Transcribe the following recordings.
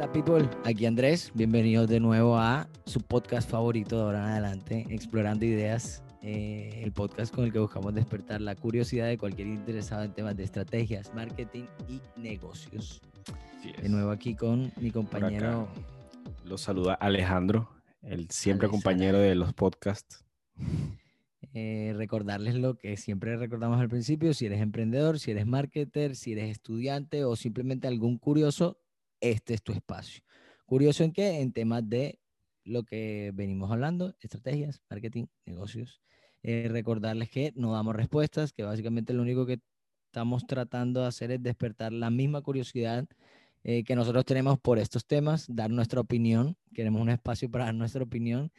Hola people, aquí Andrés, bienvenidos de nuevo a su podcast favorito de ahora en adelante, Explorando Ideas, eh, el podcast con el que buscamos despertar la curiosidad de cualquier interesado en temas de estrategias, marketing y negocios. De nuevo aquí con mi compañero. Los saluda Alejandro, el siempre compañero de los podcasts. Eh, recordarles lo que siempre recordamos al principio, si eres emprendedor, si eres marketer, si eres estudiante o simplemente algún curioso, este es tu espacio. ¿Curioso en qué? En temas de lo que venimos hablando, estrategias, marketing, negocios. Eh, recordarles que no damos respuestas, que básicamente lo único que estamos tratando de hacer es despertar la misma curiosidad eh, que nosotros tenemos por estos temas, dar nuestra opinión, queremos un espacio para dar nuestra opinión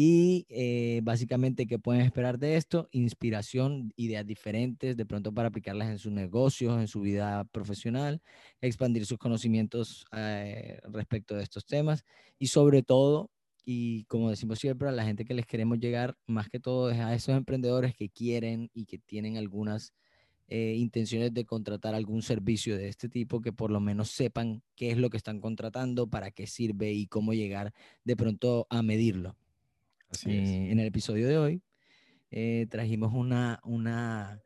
y eh, básicamente, ¿qué pueden esperar de esto? Inspiración, ideas diferentes, de pronto para aplicarlas en sus negocios, en su vida profesional, expandir sus conocimientos eh, respecto de estos temas y sobre todo, y como decimos siempre, a la gente que les queremos llegar, más que todo es a esos emprendedores que quieren y que tienen algunas eh, intenciones de contratar algún servicio de este tipo, que por lo menos sepan qué es lo que están contratando, para qué sirve y cómo llegar de pronto a medirlo. Eh, en el episodio de hoy eh, trajimos una, una,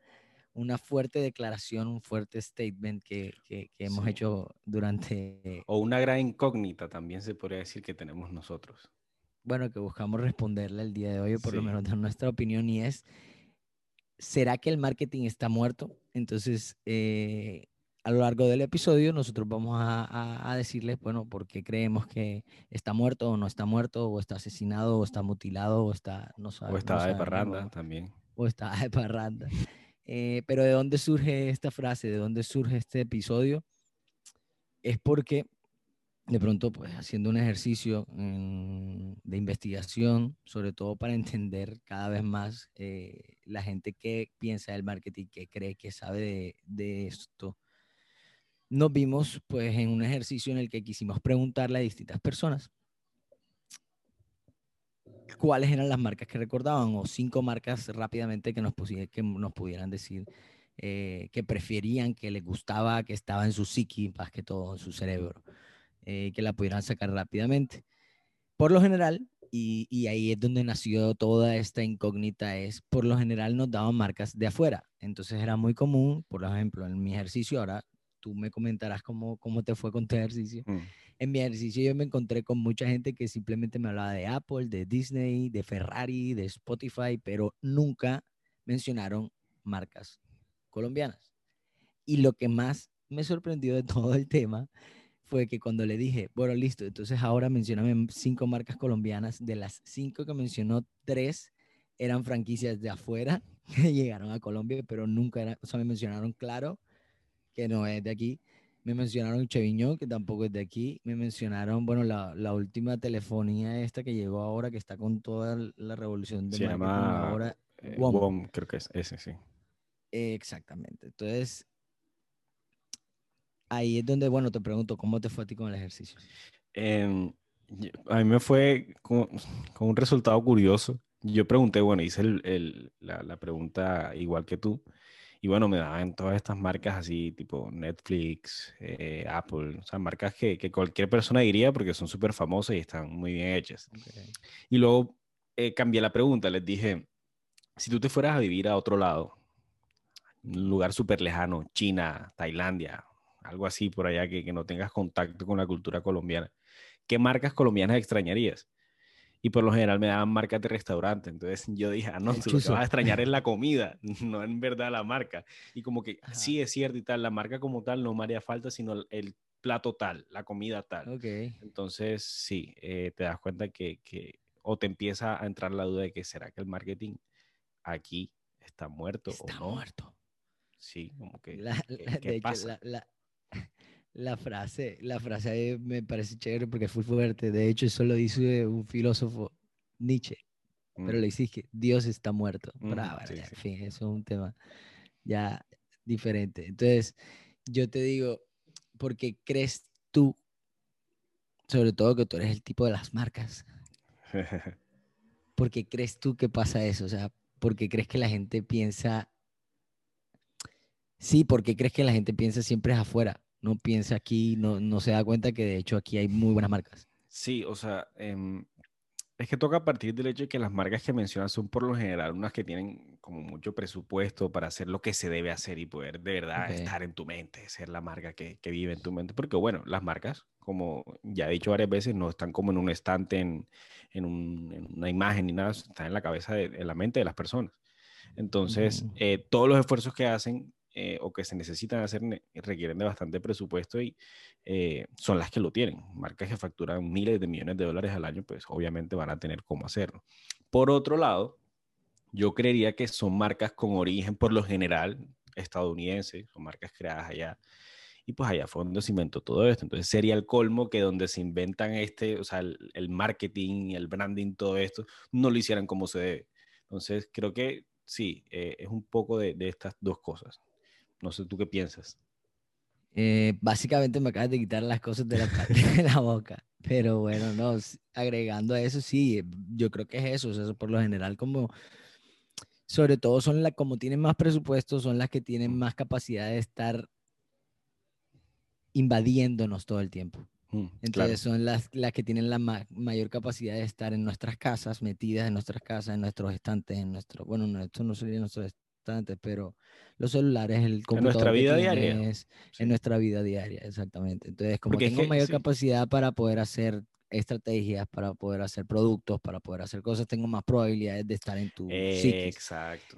una fuerte declaración, un fuerte statement que, que, hemos hecho durante... O una gran incógnita también se podría decir que tenemos nosotros. Bueno, que buscamos responderle el día de hoy, o por lo menos dar nuestra opinión, y es, ¿será que el marketing está muerto? Entonces, eh, a lo largo del episodio nosotros vamos a, decirles, bueno, por qué creemos que está muerto o no está muerto, o está asesinado, o está mutilado, o está, no O está de parranda también. O está de parranda. Eh, pero ¿de dónde surge esta frase? ¿De dónde surge este episodio? Es porque de pronto, pues haciendo un ejercicio de investigación, sobre todo para entender cada vez más eh, la gente que piensa del marketing, que cree que sabe de, de esto, nos vimos pues en un ejercicio en el que quisimos preguntarle a distintas personas cuáles eran las marcas que recordaban o cinco marcas rápidamente que nos, que nos pudieran decir eh, que preferían, que les gustaba, que estaba en su psiqui, más que todo en su cerebro, eh, que la pudieran sacar rápidamente. Por lo general, y, y, ahí es donde nació toda esta incógnita, es por lo general nos daban marcas de afuera. Entonces era muy común, por ejemplo, en mi ejercicio ahora tú me comentarás cómo, cómo te fue con tu ejercicio. Mm. En mi ejercicio yo me encontré con mucha gente que simplemente me hablaba de Apple, de Disney, de Ferrari, de Spotify, pero nunca mencionaron marcas colombianas. Y lo que más me sorprendió de todo el tema fue que cuando le dije, bueno, listo, entonces ahora mencioname cinco marcas colombianas, de las cinco que mencionó, tres eran franquicias de afuera que llegaron a Colombia, pero nunca era, o sea, me mencionaron claro que no es de aquí. Me mencionaron Cheviñón, que tampoco es de aquí. Me mencionaron, bueno, la, la, última telefonía esta que llegó ahora, que está con toda la revolución de Se llama ahora. Eh, WOM. creo que es ese, sí. exactamente. Entonces, ahí es donde, bueno, te pregunto, ¿cómo te fue a ti con el ejercicio? Em, a mí me fue con, con, un resultado curioso. Yo pregunté, bueno, hice el, el, la, la, pregunta igual que tú. Y bueno, me daban todas estas marcas así, tipo Netflix, eh, Apple, o sea, marcas que, que, cualquier persona diría porque son súper famosas y están muy bien hechas. Y luego eh, cambié la pregunta, les dije, si tú te fueras a vivir a otro lado, un lugar súper lejano, China, Tailandia, algo así por allá que, que no tengas contacto con la cultura colombiana, ¿qué marcas colombianas extrañarías? Y por lo general me daban marcas de restaurante. Entonces yo dije, ah, no, lo que vas a extrañar es la comida, no en verdad la marca. Y como que sí es cierto y tal, la marca como tal no me haría falta, sino el, plato tal, la comida tal. Okay. Entonces sí, eh, te das cuenta que, que, o te empieza a entrar la duda de que será que el marketing aquí está muerto está o no. muerto. Sí, como que... ¿qué, pasa? la, la frase, la frase me parece chévere porque fue fuerte. De hecho, eso lo dice un filósofo Nietzsche. Pero mm. le dice que Dios está muerto. Mm, en fin, eso es un tema ya diferente. Entonces, yo te digo, ¿por qué crees tú, sobre todo que tú eres el tipo de las marcas, ¿por qué crees tú que pasa eso? O sea, ¿por qué crees que la gente piensa... Sí, porque crees que la gente piensa siempre es afuera no piensa aquí, no, no se da cuenta que de hecho aquí hay muy buenas marcas. Sí, o sea, em, es que toca partir del hecho de que las marcas que mencionas son por lo general unas que tienen como mucho presupuesto para hacer lo que se debe hacer y poder de verdad estar en tu mente, ser la marca que, que, vive en tu mente. Porque bueno, las marcas, como ya he dicho varias veces, no están como en un estante, en, en, una imagen ni nada, están en la cabeza, de, en la mente de las personas. Entonces, eh, todos los esfuerzos que hacen eh, o que se necesitan hacer requieren de bastante presupuesto y eh, son las que lo tienen. Marcas que facturan miles de millones de dólares al año, pues obviamente van a tener cómo hacerlo. Por otro lado, yo creería que son marcas con origen por lo general estadounidense, son marcas creadas allá. Y pues allá fue donde se inventó todo esto. Entonces sería el colmo que donde se inventan este, o sea, el, marketing, el branding, todo esto, no lo hicieran como se debe. Entonces creo que sí, eh, es un poco de, de, estas dos cosas. No sé, ¿tú qué piensas? Eh, básicamente me acabas de quitar las cosas de la, de la boca. Pero bueno, no, agregando a eso, sí, yo creo que es eso. O sea, por lo general, como, sobre todo son las, como tienen más presupuesto, son las que tienen más capacidad de estar invadiéndonos todo el tiempo. Mm, Entonces son las, las que tienen la mayor capacidad de estar en nuestras casas, metidas en nuestras casas, en nuestros estantes, en nuestro, bueno, esto no sería nuestros pero los celulares, el computador. En nuestra vida diaria. En nuestra vida diaria, exactamente. Entonces, como tengo mayor capacidad para poder hacer estrategias, para poder hacer productos, para poder hacer cosas, tengo más probabilidades de estar en tu sitio. Exacto.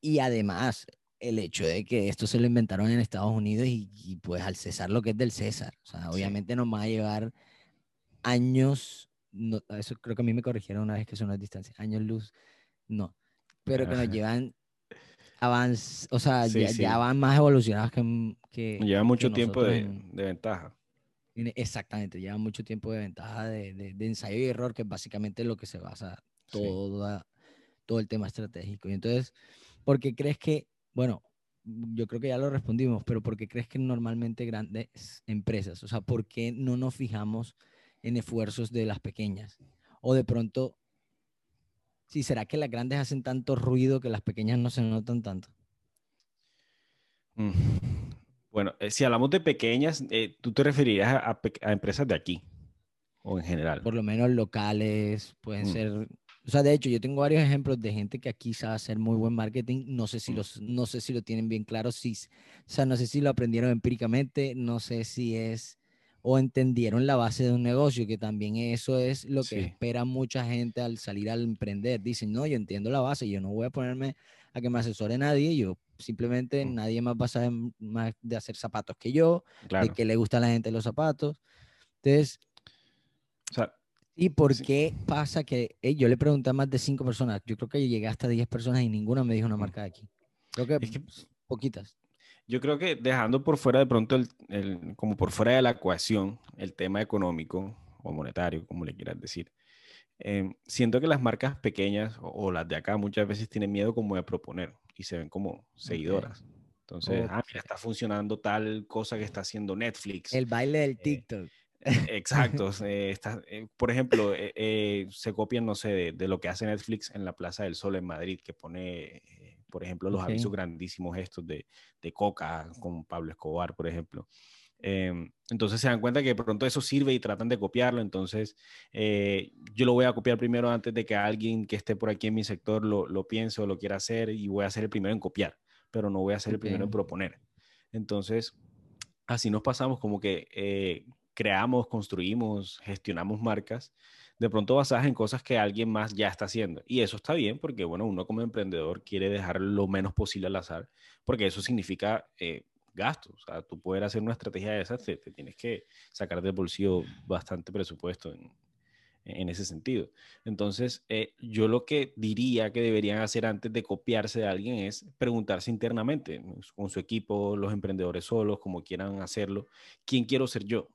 Y además, el hecho de que esto se lo inventaron en Estados Unidos y, pues al César lo que es del César. O sea, obviamente nos va a llevar años, no, eso creo que a mí me corrigieron una vez que son las distancias, años luz, no, pero que nos llevan avance, o sea, ya, van más evolucionados que... que Lleva mucho tiempo de, ventaja. Exactamente, lleva mucho tiempo de ventaja de, ensayo y error, que es básicamente lo que se basa todo, todo el tema estratégico. Y entonces, ¿por qué crees que, bueno, yo creo que ya lo respondimos, pero ¿por qué crees que normalmente grandes empresas, o sea, ¿por qué no nos fijamos en esfuerzos de las pequeñas? O de pronto Sí, ¿será que las grandes hacen tanto ruido que las pequeñas no se notan tanto? Mm. Bueno, eh, si hablamos de pequeñas, eh, tú te referirías a, empresas de aquí o en general. Por lo menos locales, pueden mm. ser. O sea, de hecho, yo tengo varios ejemplos de gente que aquí sabe hacer muy buen marketing. No sé si, mm. los, no sé si lo tienen bien claro. Si, o sea, no sé si lo aprendieron empíricamente. No sé si es o entendieron la base de un negocio, que también eso es lo que espera mucha gente al salir al emprender. Dicen, no, yo entiendo la base, yo no voy a ponerme a que me asesore nadie, yo simplemente mm. nadie más va a saber más de hacer zapatos que yo, de que le gusta a la gente los zapatos. Entonces, ¿y por qué pasa que yo le pregunté a más de cinco personas? Yo creo que llegué hasta 10 personas y ninguna me dijo una mm. marca de aquí. Creo que, que poquitas. Yo creo que dejando por fuera de pronto, el, como por fuera de la ecuación, el tema económico o monetario, como le quieras decir, em, siento que las marcas pequeñas o, las de acá muchas veces tienen miedo como de proponer y se ven como seguidoras. Entonces, ah, mira, está funcionando tal cosa que está haciendo Netflix. El baile del eh, TikTok. exacto. Eh, está, eh, por ejemplo, se copian, no sé, de, de, lo que hace Netflix en la Plaza del Sol en Madrid, que pone por ejemplo, los avisos grandísimos estos de, de, Coca con Pablo Escobar, por ejemplo. Em, entonces se dan cuenta que de pronto eso sirve y tratan de copiarlo. Entonces eh, yo lo voy a copiar primero antes de que alguien que esté por aquí en mi sector lo, lo, piense o lo quiera hacer y voy a ser el primero en copiar, pero no voy a ser el primero en proponer. Entonces así nos pasamos como que eh, creamos, construimos, gestionamos marcas de pronto basadas en cosas que alguien más ya está haciendo. Y eso está bien porque, bueno, uno como emprendedor quiere dejar lo menos posible al azar, porque eso significa eh, gastos. O sea, tú poder hacer una estrategia de esas, te, tienes que sacar del bolsillo bastante presupuesto en, en ese sentido. Entonces, eh, yo lo que diría que deberían hacer antes de copiarse de alguien es preguntarse internamente, con su equipo, los emprendedores solos, como quieran hacerlo, ¿quién quiero ser yo?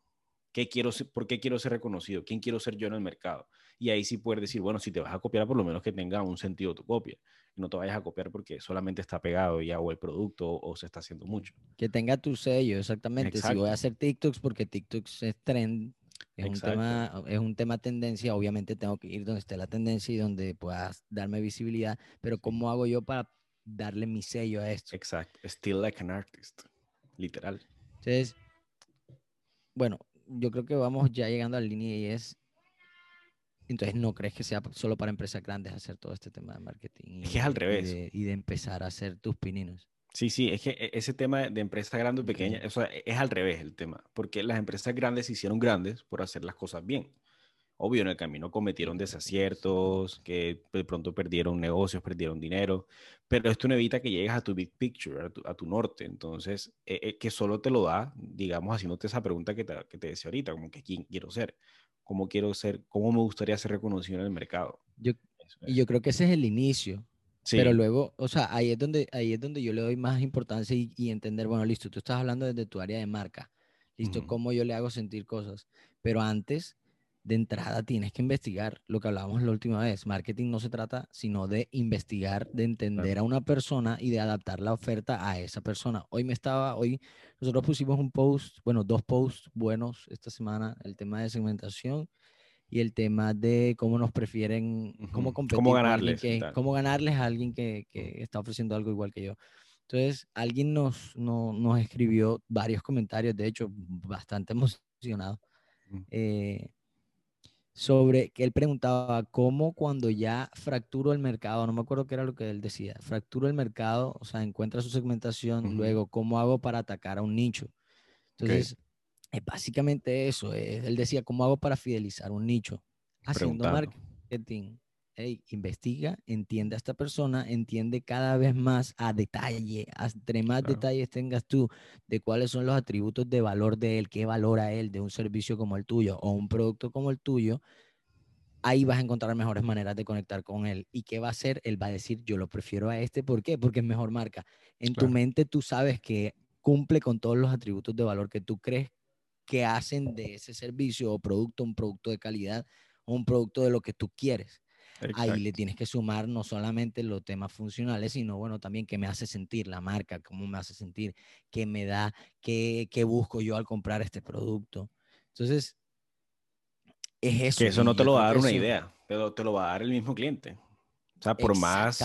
¿Qué quiero ¿Por qué quiero ser reconocido? ¿Quién quiero ser yo en el mercado? Y ahí sí puedes decir, bueno, si te vas a copiar, por lo menos que tenga un sentido tu copia. No te vayas a copiar porque solamente está pegado ya o el producto o, se está haciendo mucho. Que tenga tu sello, exactamente. Si voy a hacer TikToks porque TikToks es trend, es un, tema, es un tema tendencia, obviamente tengo que ir donde esté la tendencia y donde puedas darme visibilidad, pero ¿cómo hago yo para darle mi sello a esto? Exacto, still like an artist, literal. Entonces, bueno, yo creo que vamos ya llegando a la línea y es, entonces no crees que sea solo para empresas grandes hacer todo este tema de marketing. es que es al revés. Y de, empezar a hacer tus pininos. Sí, sí, es que e, ese tema de empresas grandes o pequeñas, es al revés el tema, porque las empresas grandes se hicieron grandes por hacer las cosas bien. Obvio, en el camino cometieron desaciertos, que de pronto perdieron negocios, perdieron dinero, pero esto no evita que llegues a tu big picture, a tu, norte. Entonces, eh, eh, que solo te lo da, digamos, haciéndote esa pregunta que te, que te decía ahorita, como que quién quiero ser, cómo quiero ser, cómo me gustaría ser reconocido en el mercado. Yo, y yo creo que ese es el inicio. Pero luego, o sea, ahí es donde, ahí es donde yo le doy más importancia y, entender, bueno, listo, tú estás hablando desde tu área de marca, listo, cómo yo le hago sentir cosas. Pero antes, de entrada tienes que investigar lo que hablábamos la última vez. Marketing no se trata sino de investigar, de entender a una persona y de adaptar la oferta a esa persona. Hoy me estaba, hoy nosotros pusimos un post, bueno, dos posts buenos esta semana, el tema de segmentación y el tema de cómo nos prefieren, cómo competir, cómo ganarles, cómo ganarles a alguien que, que, está ofreciendo algo igual que yo. Entonces, alguien nos, no, nos escribió varios comentarios, de hecho, bastante emocionado. Eh, sobre que él preguntaba cómo cuando ya fracturo el mercado, no me acuerdo qué era lo que él decía, fracturo el mercado, o sea, encuentra su segmentación, luego cómo hago para atacar a un nicho. Entonces, es básicamente eso, él decía, ¿cómo hago para fidelizar un nicho? Haciendo marketing. Hey, investiga, entiende a esta persona, entiende cada vez más a detalle, entre más detalles tengas tú de cuáles son los atributos de valor de él, qué valora él de un servicio como el tuyo o un producto como el tuyo, ahí vas a encontrar mejores maneras de conectar con él. ¿Y qué va a hacer? Él va a decir, yo lo prefiero a este, ¿por qué? Porque es mejor marca. En tu mente tú sabes que cumple con todos los atributos de valor que tú crees que hacen de ese servicio o producto un producto de calidad o un producto de lo que tú quieres. Ahí le tienes que sumar no solamente los temas funcionales, sino bueno, también qué me hace sentir la marca, cómo me hace sentir, qué me da, qué, qué busco yo al comprar este producto. Entonces, es eso. Que eso no te lo va a dar una idea, pero te lo va a dar el mismo cliente. O sea, por más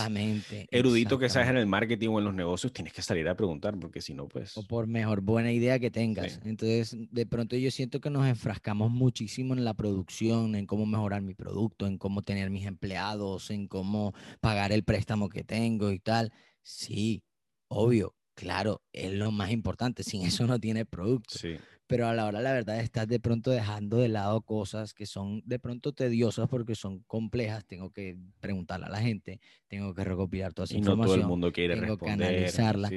erudito que seas en el marketing o en los negocios, tienes que salir a preguntar, porque si no, pues... O por mejor buena idea que tengas. Entonces, de pronto yo siento que nos enfrascamos muchísimo en la producción, en cómo mejorar mi producto, en cómo tener mis empleados, en cómo pagar el préstamo que tengo y tal. Sí, obvio, claro, es lo más importante. Sin eso no tiene producto. Sí pero a la hora la verdad estás de pronto dejando de lado cosas que son de pronto tediosas porque son complejas, tengo que preguntarle a la gente, tengo que recopilar toda esa información. No todo el mundo quiere tengo responder. que analizarla,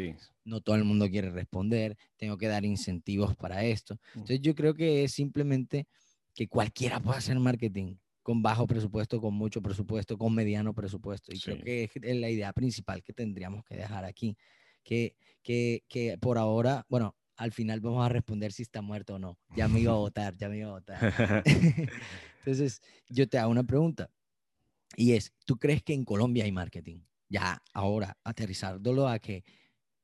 no todo el mundo quiere responder, tengo que dar incentivos para esto. Mm. Entonces yo creo que es simplemente que cualquiera pueda hacer marketing con bajo presupuesto, con mucho presupuesto, con mediano presupuesto. Y creo que es la idea principal que tendríamos que dejar aquí. Que, que, que por ahora, bueno, al final vamos a responder si está muerto o no. Ya me iba a votar, ya me iba a votar. Entonces, yo te hago una pregunta. Y es, ¿tú crees que en Colombia hay marketing? Ya, ahora, aterrizándolo a que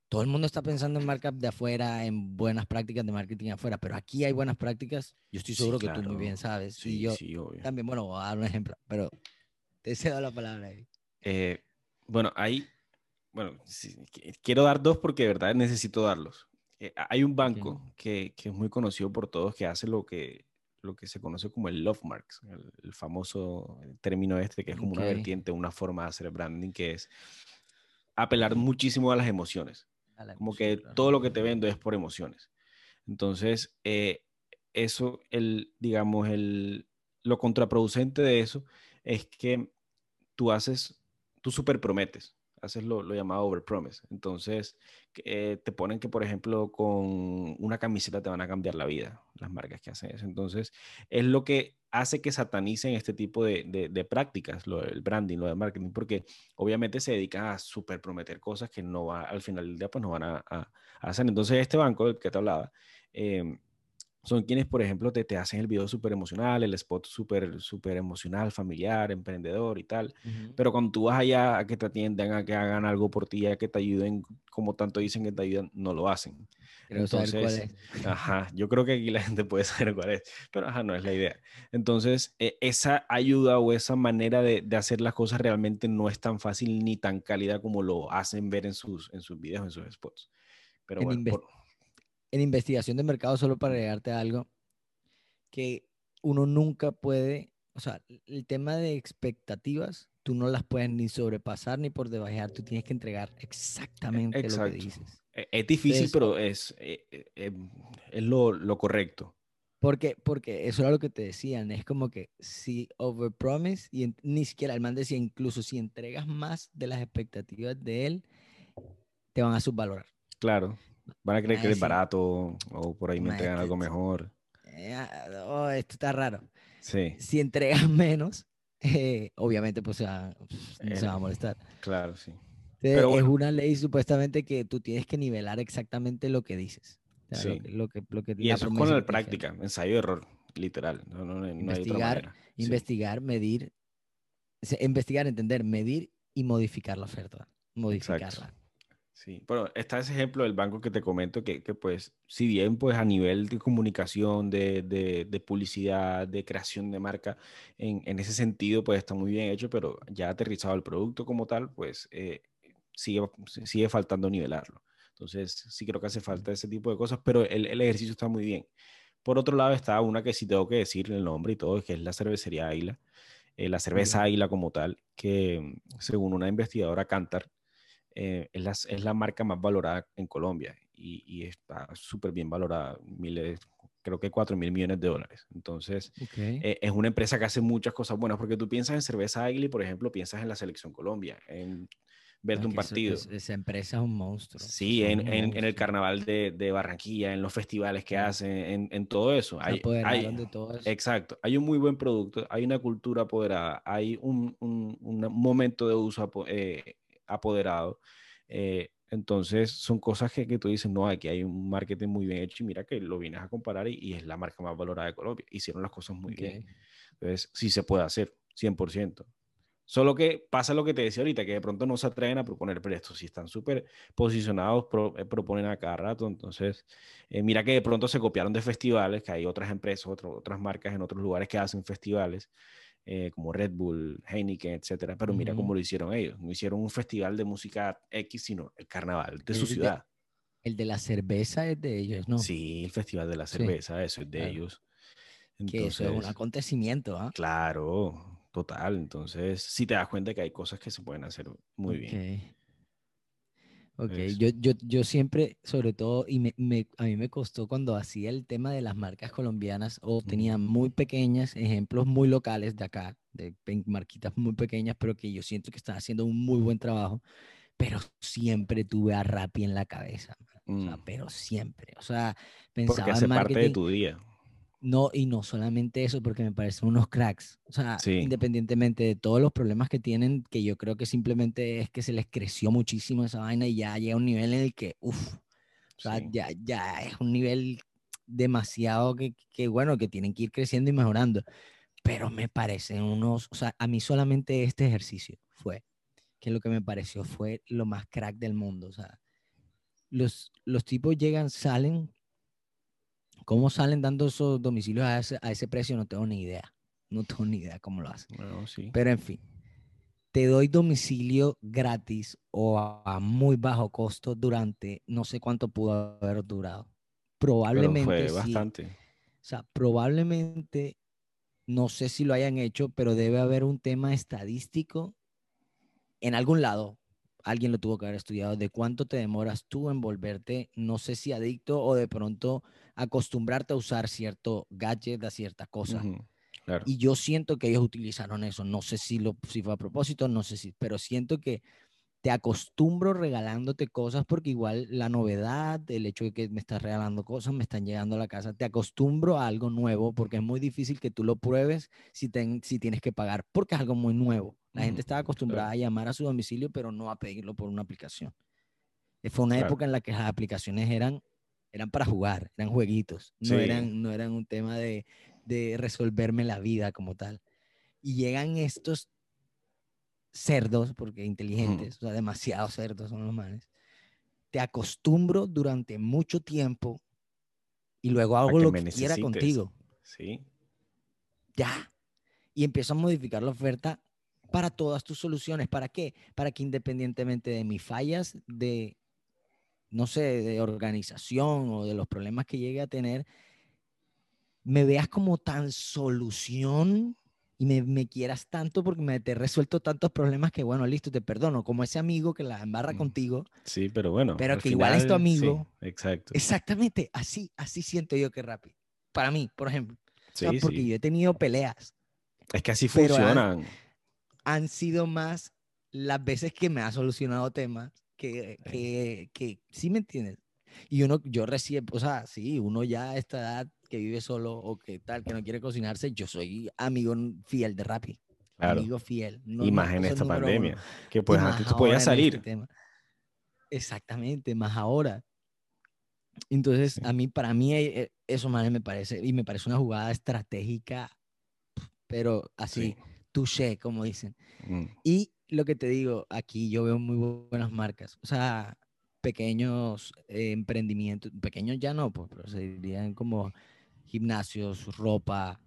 todo el mundo está pensando en marcas de afuera, en buenas prácticas de marketing afuera, pero aquí hay buenas prácticas. Yo estoy seguro que tú muy bien sabes. Sí, y yo sí, obvio. también, bueno, voy a dar un ejemplo, pero te cedo la palabra ahí. Eh, bueno, hay, bueno, quiero dar dos porque de verdad necesito darlos. Eh, hay un banco que, que, es muy conocido por todos que hace lo que, lo que se conoce como el love marks, el, famoso término este que es como una vertiente, una forma de hacer branding que es apelar muchísimo a las emociones. como que todo lo que te vendo es por emociones. Entonces, eh, eso, el, digamos, el, lo contraproducente de eso es que tú haces, tú super prometes haces lo, lo llamado overpromise. Entonces, eh, te ponen que, por ejemplo, con una camiseta te van a cambiar la vida, las marcas que hacen eso. Entonces, es lo que hace que satanicen este tipo de, de, prácticas, lo, el branding, lo de marketing, porque obviamente se dedican a super prometer cosas que no va, al final del día pues no van a, hacer. Entonces, este banco del que te hablaba, eh, son quienes, por ejemplo, te, te hacen el video súper emocional, el spot súper super emocional, familiar, emprendedor y tal. Pero cuando tú vas allá a que te atiendan, a que hagan algo por ti, a que te ayuden, como tanto dicen que te ayudan, no lo hacen. Entonces, ajá, yo creo que aquí la gente puede saber cuál es, pero ajá, no es la idea. Entonces, e, esa ayuda o esa manera de, de, hacer las cosas realmente no es tan fácil ni tan cálida como lo hacen ver en sus, en sus videos, en sus spots. Pero bueno, en investigación de mercado, solo para agregarte algo, que uno nunca puede, o sea, el tema de expectativas, tú no las puedes ni sobrepasar ni por debajear, tú tienes que entregar exactamente lo que dices. E, es difícil, pero es, eh, eh, em, es lo, lo, correcto. Porque, porque eso era lo que te decían, es como que si overpromise, y ni siquiera el man decía, incluso si entregas más de las expectativas de él, te van a subvalorar. Claro, van a creer que es barato o por ahí me entregan algo mejor. Eh, ah, oh, esto está raro. Sí. Si entregas menos, eh, obviamente pues se va, se va a molestar. Claro, sí. Pero es una ley supuestamente que tú tienes que nivelar exactamente lo que dices. sí. lo que, lo que, y eso es con la práctica, ensayo error, literal. No, no, no investigar, investigar, medir, investigar, entender, medir y modificar la oferta. Modificarla. Sí, pero está ese ejemplo del banco que te comento que, que pues, si bien pues a nivel de comunicación, de, de, de publicidad, de creación de marca, en, en, ese sentido pues está muy bien hecho, pero ya aterrizado el producto como tal, pues eh, sigue, sigue faltando nivelarlo. Entonces, sí creo que hace falta ese tipo de cosas, pero el, el ejercicio está muy bien. Por otro lado está una que sí tengo que decir el nombre y todo, que es la cervecería Águila, eh, la cerveza Águila como tal, que según una investigadora Cantar, eh, es, la, es, la, marca más valorada en Colombia y, y está súper bien valorada, miles, creo que 4 mil millones de dólares. Entonces, eh, es una empresa que hace muchas cosas buenas, porque tú piensas en cerveza Águila y, por ejemplo, piensas en la selección Colombia, en verte un partido. esa empresa es un monstruo. Sí, en, en, en, el carnaval de, de, Barranquilla, en los festivales que hacen, en, en, todo eso. Hay, hay, de todo eso. Exacto, hay un muy buen producto, hay una cultura apoderada, hay un, un, un momento de uso eh, apoderado. Eh, entonces, son cosas que, que, tú dices, no, aquí hay un marketing muy bien hecho y mira que lo vienes a comparar y, es la marca más valorada de Colombia. Hicieron las cosas muy bien. Entonces, sí se puede hacer, 100%. Solo que pasa lo que te decía ahorita, que de pronto no se atreven a proponer, pero estos si están súper posicionados, eh, proponen a cada rato. Entonces, eh, mira que de pronto se copiaron de festivales, que hay otras empresas, otras marcas en otros lugares que hacen festivales. Eh, como Red Bull, Heineken, etcétera, pero mira cómo lo hicieron ellos. No hicieron un festival de música X, sino el carnaval de su ciudad. el de la cerveza es de ellos, ¿no? Sí, el festival de la cerveza, eso es de ellos. que eso es un acontecimiento, ¿ah? Claro, total. Entonces, sí te das cuenta que hay cosas que se pueden hacer muy bien. Ok, yo, yo, yo, siempre, sobre todo, y me, me, a mí me costó cuando hacía el tema de las marcas colombianas o tenía muy pequeñas, ejemplos muy locales de acá, de marquitas muy pequeñas, pero que yo siento que están haciendo un muy buen trabajo, pero siempre tuve a Rappi en la cabeza, o sea, mm. pero siempre, o sea, pensaba Porque hace parte de tu día. No, y no solamente eso, porque me parecen unos cracks. O sea, independientemente de todos los problemas que tienen, que yo creo que simplemente es que se les creció muchísimo esa vaina y ya llega a un nivel en el que, uff, o sea, ya, ya es un nivel demasiado que, que, bueno, que tienen que ir creciendo y mejorando. Pero me parecen unos, o sea, a mí solamente este ejercicio fue, que lo que me pareció fue lo más crack del mundo. O sea, los, los tipos llegan, salen ¿Cómo salen dando esos domicilios a ese, a ese precio? No tengo ni idea. No tengo ni idea cómo lo hacen. Pero en fin, te doy domicilio gratis o a, muy bajo costo durante no sé cuánto pudo haber durado. Probablemente. fue bastante. O sea, probablemente, no sé si lo hayan hecho, pero debe haber un tema estadístico en algún lado. Alguien lo tuvo que haber estudiado de cuánto te demoras tú en volverte, no sé si adicto o de pronto acostumbrarte a usar cierto gadget, a cierta cosa. Y yo siento que ellos utilizaron eso. No sé si, lo, si fue a propósito, no sé si, pero siento que te acostumbro regalándote cosas porque igual la novedad, el hecho de que me estás regalando cosas, me están llegando a la casa, te acostumbro a algo nuevo porque es muy difícil que tú lo pruebes si, si tienes que pagar porque es algo muy nuevo. La gente estaba acostumbrada a llamar a su domicilio, pero no a pedirlo por una aplicación. Fue una época en la que las aplicaciones eran eran para jugar, eran jueguitos, no, eran, no eran un tema de, de resolverme la vida como tal. Y llegan estos cerdos, porque inteligentes, o sea, demasiado cerdos son los manes. Te acostumbro durante mucho tiempo y luego hago lo que quiera contigo. Sí. Ya. Y empiezo a modificar la oferta para todas tus soluciones. ¿Para qué? Para que independientemente de mis fallas de no sé, de organización o de los problemas que llegue a tener, me veas como tan solución y me, me quieras tanto porque me te he resuelto tantos problemas que, bueno, listo, te perdono, como ese amigo que la embarra Mm. contigo, Sí, pero bueno. pero que igual es tu final, sí, amigo. exacto. Exactamente, así, así siento yo que Rappi. Para mí, por ejemplo. O sea, Sí, porque sí. yo he tenido peleas. Es que así pero han- sido más las veces que me ha solucionado temas que, Sí. que, que sí me entiendes. Y uno, yo recién, o sea, sí, uno ya a esta edad que vive solo o que tal, que no quiere cocinarse, yo soy amigo fiel de Rappi. Claro. Amigo fiel. No, y no, más en eso es esta número uno. pandemia. Que pues más antes tú ahora podías en este salir. Exactamente, más ahora. Entonces, Sí. a mí, para mí, eh, eh, eso, man, me parece, y me parece una jugada estratégica, pero así, Sí. Touché, como dicen. Mm, Y lo que te digo, aquí yo veo muy bu- buenas marcas, o sea, pequeños eh, emprendimientos, pequeños ya no, pues, pero se dirían como gimnasios, ropa,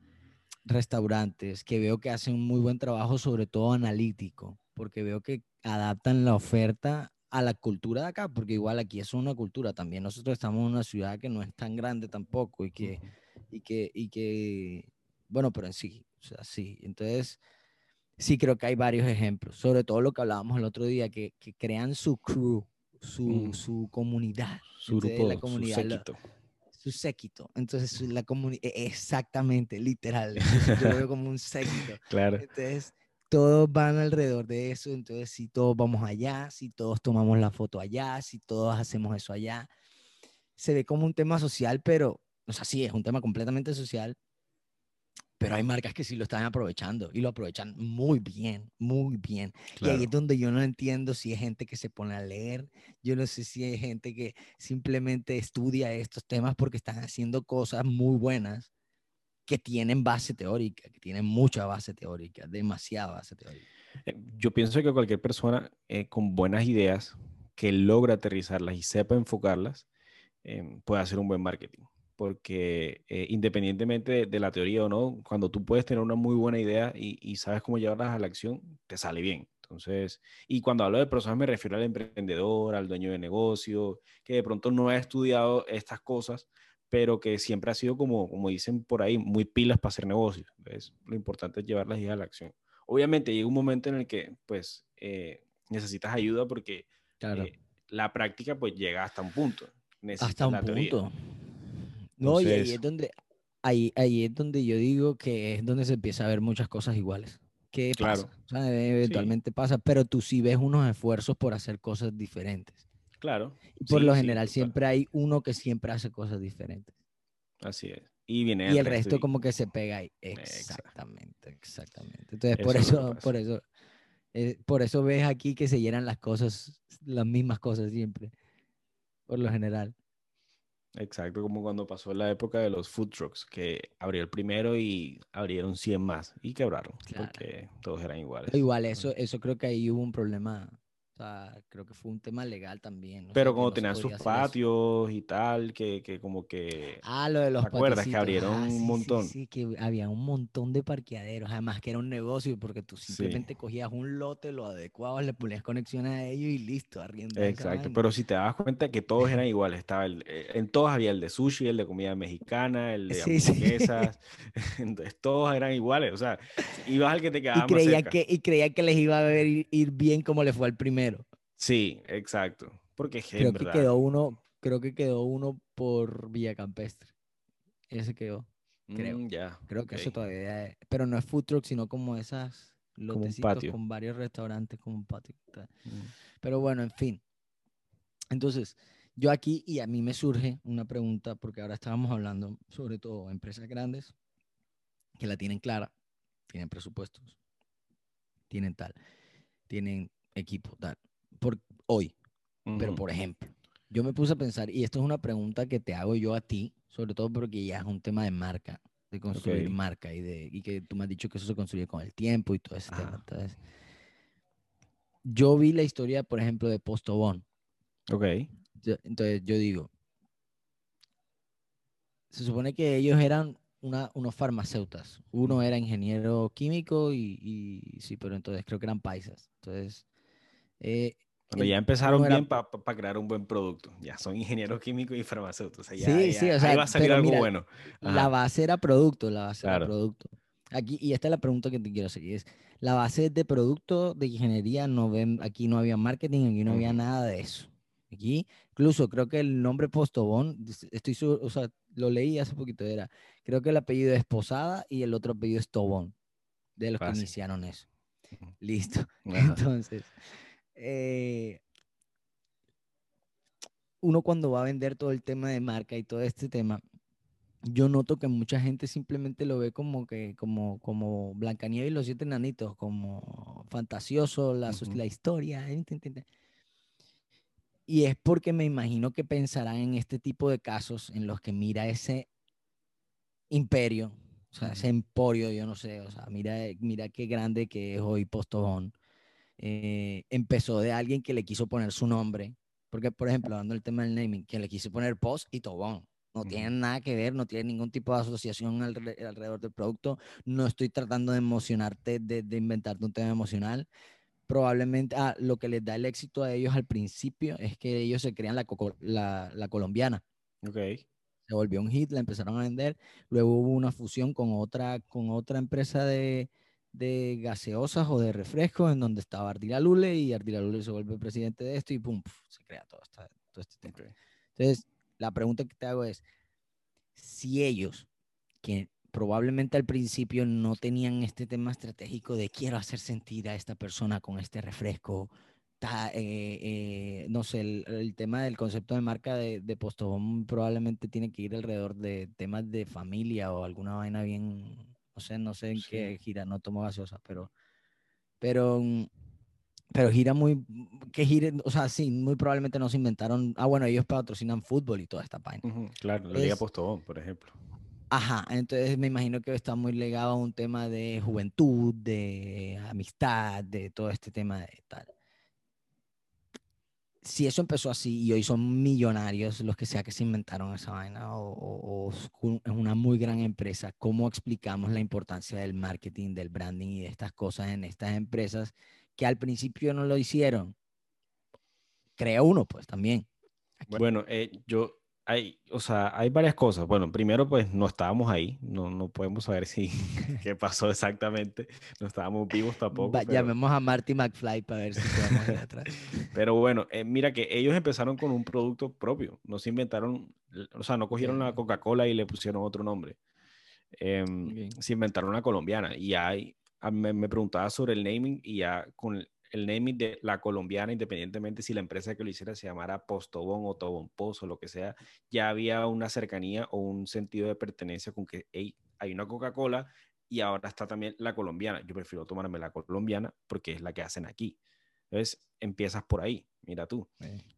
restaurantes, que veo que hacen un muy buen trabajo, sobre todo analítico, porque veo que adaptan la oferta a la cultura de acá, porque igual aquí es una cultura también. Nosotros estamos en una ciudad que no es tan grande tampoco y que, y que, y que bueno, pero en sí, o sea, sí. Entonces, sí creo que hay varios ejemplos, sobre todo lo que hablábamos el otro día, que, que crean su crew, su, Mm. su comunidad. Su Entonces, grupo, la su comunidad lo- séquito. su séquito. Entonces, su- la comunidad, exactamente, literal. Yo lo veo como un séquito. Claro. Entonces, todos van alrededor de eso. Entonces, si todos vamos allá, si todos tomamos la foto allá, si todos hacemos eso allá, se ve como un tema social, pero, o sea, sí, es un tema completamente social. Pero hay marcas que sí lo están aprovechando y lo aprovechan muy bien, muy bien. Y ahí es donde yo no entiendo si es gente que se pone a leer, yo no sé si hay gente que simplemente estudia estos temas porque están haciendo cosas muy buenas que tienen base teórica, que tienen mucha base teórica, demasiada base teórica. Eh, Yo pienso que cualquier persona eh, con buenas ideas que logra aterrizarlas y sepa enfocarlas eh, puede hacer un buen marketing. Porque eh, independientemente de, de la teoría o no, cuando tú puedes tener una muy buena idea y, y sabes cómo llevarlas a la acción, te sale bien. Entonces, y cuando hablo de personas me refiero al emprendedor, al dueño de negocio, que de pronto no ha estudiado estas cosas, pero que siempre ha sido como, como dicen por ahí, muy pilas para hacer negocios. Entonces, lo importante es llevarlas a la acción obviamente llega un momento en el que pues eh, necesitas ayuda porque Claro. eh, la práctica pues llega hasta un punto. Necesitas Hasta un teoría. No, y ahí es donde, ahí, ahí es donde yo digo que es donde se empieza a ver muchas cosas iguales. ¿Qué Claro. pasa? O sea, eventualmente pasa, pero tú sí ves unos esfuerzos por hacer cosas diferentes. Claro. Y por sí, lo general siempre hay uno que siempre hace cosas diferentes. Así es. Y viene Y el resto y- como que se pega ahí. Exactamente, exactamente. Entonces, por Eso que eso, por eso, eh, por eso ves aquí que se llenan las cosas, las mismas cosas siempre, por lo general. Exacto, como cuando pasó la época de los food trucks, que abrió el primero y abrieron 100 más y quebraron, Claro. porque todos eran iguales. Igual, eso, eso creo que ahí hubo un problema. O sea, creo que fue un tema legal también. o sea, Pero no se tenían sus eso. patios y tal, que, que como que... Ah, lo de los ¿Te acuerdas que abrieron Ah, un sí, montón? Sí, que había un montón de parqueaderos. Además que era un negocio porque tú Sí. simplemente cogías un lote, lo adecuabas, le ponías conexión a ellos y listo, arrienda esa Exacto, pero si te das cuenta que todos eran iguales, estaba el, eh, en todos había el de sushi, el de comida mexicana, el de Sí, hamburguesas, entonces todos eran iguales, o sea, ibas al que te y quedaba más creían cerca. que y creían que les iba a ver ir, ir bien como le fue al primero. Sí, exacto, porque es Creo que verdad, quedó uno, creo que quedó uno por Villa Campestre. Ese quedó. creo. mm, ya, Creo que eso todavía es, pero no es food truck, sino como esas un lotecitos patio. con varios restaurantes como un patio. mm, Pero bueno, en fin. Entonces, yo aquí y a mí me surge una pregunta porque ahora estábamos hablando sobre todo empresas grandes que la tienen clara, tienen presupuestos, tienen tal, tienen equipo tal. Por hoy, pero por ejemplo, yo me puse a pensar, y esto es una pregunta que te hago yo a ti, sobre todo porque ya es un tema de marca, de construir marca y, de, y que tú me has dicho que eso se construye con el tiempo y todo ese tema. Entonces, yo vi la historia, por ejemplo, de Postobón. ok, Yo- Entonces, yo digo, se supone que ellos eran una, unos farmacéutas. Uno era ingeniero químico y, y sí, pero entonces creo que eran paisas. Entonces, eh, Cuando ya empezaron bien para crear un buen producto. Ya son ingenieros químicos y farmacéuticos. sí, sí, o sea, ahí va a salir algo bueno. La base era producto, la base era producto. Aquí, y esta es la pregunta que te quiero hacer. Es, la base de producto de ingeniería, no ven, aquí no había marketing, aquí no había nada de eso. Aquí, incluso creo que el nombre Postobón, estoy o sea, lo leí hace poquito, era, creo que el apellido es Posada y el otro apellido es Tobón, de los que iniciaron eso. Listo. Entonces, eh, uno cuando va a vender todo el tema de marca y todo este tema, yo noto que mucha gente simplemente lo ve como que como como Blancanieves y los siete nanitos, como fantasioso la, la historia. Y es porque me imagino que pensarán en este tipo de casos en los que mira ese imperio, o sea, ese emporio, yo no sé, o sea, mira, mira qué grande que es hoy Postobón eh, empezó de alguien que le quiso poner su nombre, porque por ejemplo, hablando del tema del naming, que le quiso poner Post y Tobón. No tienen nada que ver, no tienen ningún tipo de asociación alrededor del producto. No estoy tratando de emocionarte, de, de inventarte un tema emocional. Probablemente, ah, lo que les da el éxito a ellos al principio es que ellos se crean la, la, la colombiana. Ok se volvió un hit, la empezaron a vender. Luego hubo una fusión con otra, con otra empresa de, de gaseosas o de refrescos, en donde estaba Ardila Lule y Ardila Lule se vuelve presidente de esto y pum, se crea todo, todo este tema. Entonces, la pregunta que te hago es, si ellos, que probablemente al principio no tenían este tema estratégico de quiero hacer sentir a esta persona con este refresco, ta, eh, eh, no sé, el, tema del concepto de marca de, de Postobón probablemente tiene que ir alrededor de temas de familia o alguna vaina bien no sé, no sé en qué gira, no tomo gaseosa, pero, pero, mm, pero gira muy, que gire, o sea, sí, muy probablemente no se inventaron, ah, bueno, ellos patrocinan fútbol y toda esta página. claro, la Liga Postobón, por ejemplo. Ajá, entonces me imagino que está muy ligado a un tema de juventud, de amistad, de todo este tema de tal si eso empezó así y hoy son millonarios los que sea que se inventaron esa vaina o, es una muy gran empresa, ¿cómo explicamos la importancia del marketing, del branding y de estas cosas en estas empresas que al principio no lo hicieron? Crea uno, pues también. Bueno, eh, yo hay, o sea, hay varias cosas. Bueno, primero, pues no estábamos ahí, no, no podemos saber si qué pasó exactamente. No estábamos vivos tampoco. Llamemos a Marty McFly para ver si podemos ir atrás. pero bueno, eh, mira que ellos empezaron con un producto propio, no se inventaron, o sea, no cogieron la Coca-Cola y le pusieron otro nombre. Em, se inventaron una colombiana y hay, me, me preguntaba sobre el naming y ya con el naming de la colombiana, independientemente si la empresa que lo hiciera se llamara Postobón o Tobón Pozo, lo que sea, ya había una cercanía o un sentido de pertenencia con que hay una Coca-Cola y ahora está también la colombiana. Yo prefiero tomarme la colombiana porque es la que hacen aquí. Entonces, empiezas por ahí, mira tú.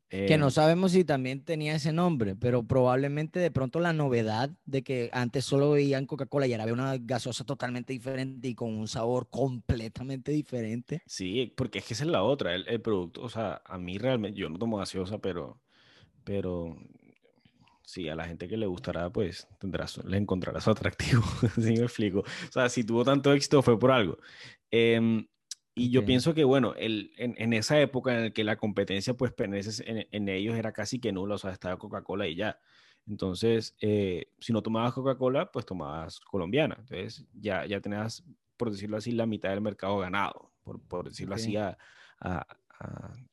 Que no em, sabemos si también tenía ese nombre, pero probablemente de pronto la novedad de que antes solo veían Coca-Cola y ahora había una gaseosa totalmente diferente y con un sabor completamente diferente. Sí, porque es que esa es la otra, el, producto, o sea, a mí realmente, yo no tomo gaseosa, pero, pero sí, a la gente que le gustará, pues tendrás, le encontrarás atractivo, si me explico. O sea, si tuvo tanto éxito fue por algo. Eh, y yo pienso que, bueno, el, en, en, esa época en la que la competencia, pues, en, en, ellos era casi que nula, o sea, estaba Coca-Cola y ya. Entonces, eh, si no tomabas Coca-Cola, pues tomabas colombiana. Entonces, ya, ya tenías, por decirlo así, la mitad del mercado ganado, por, por decirlo así, a, a,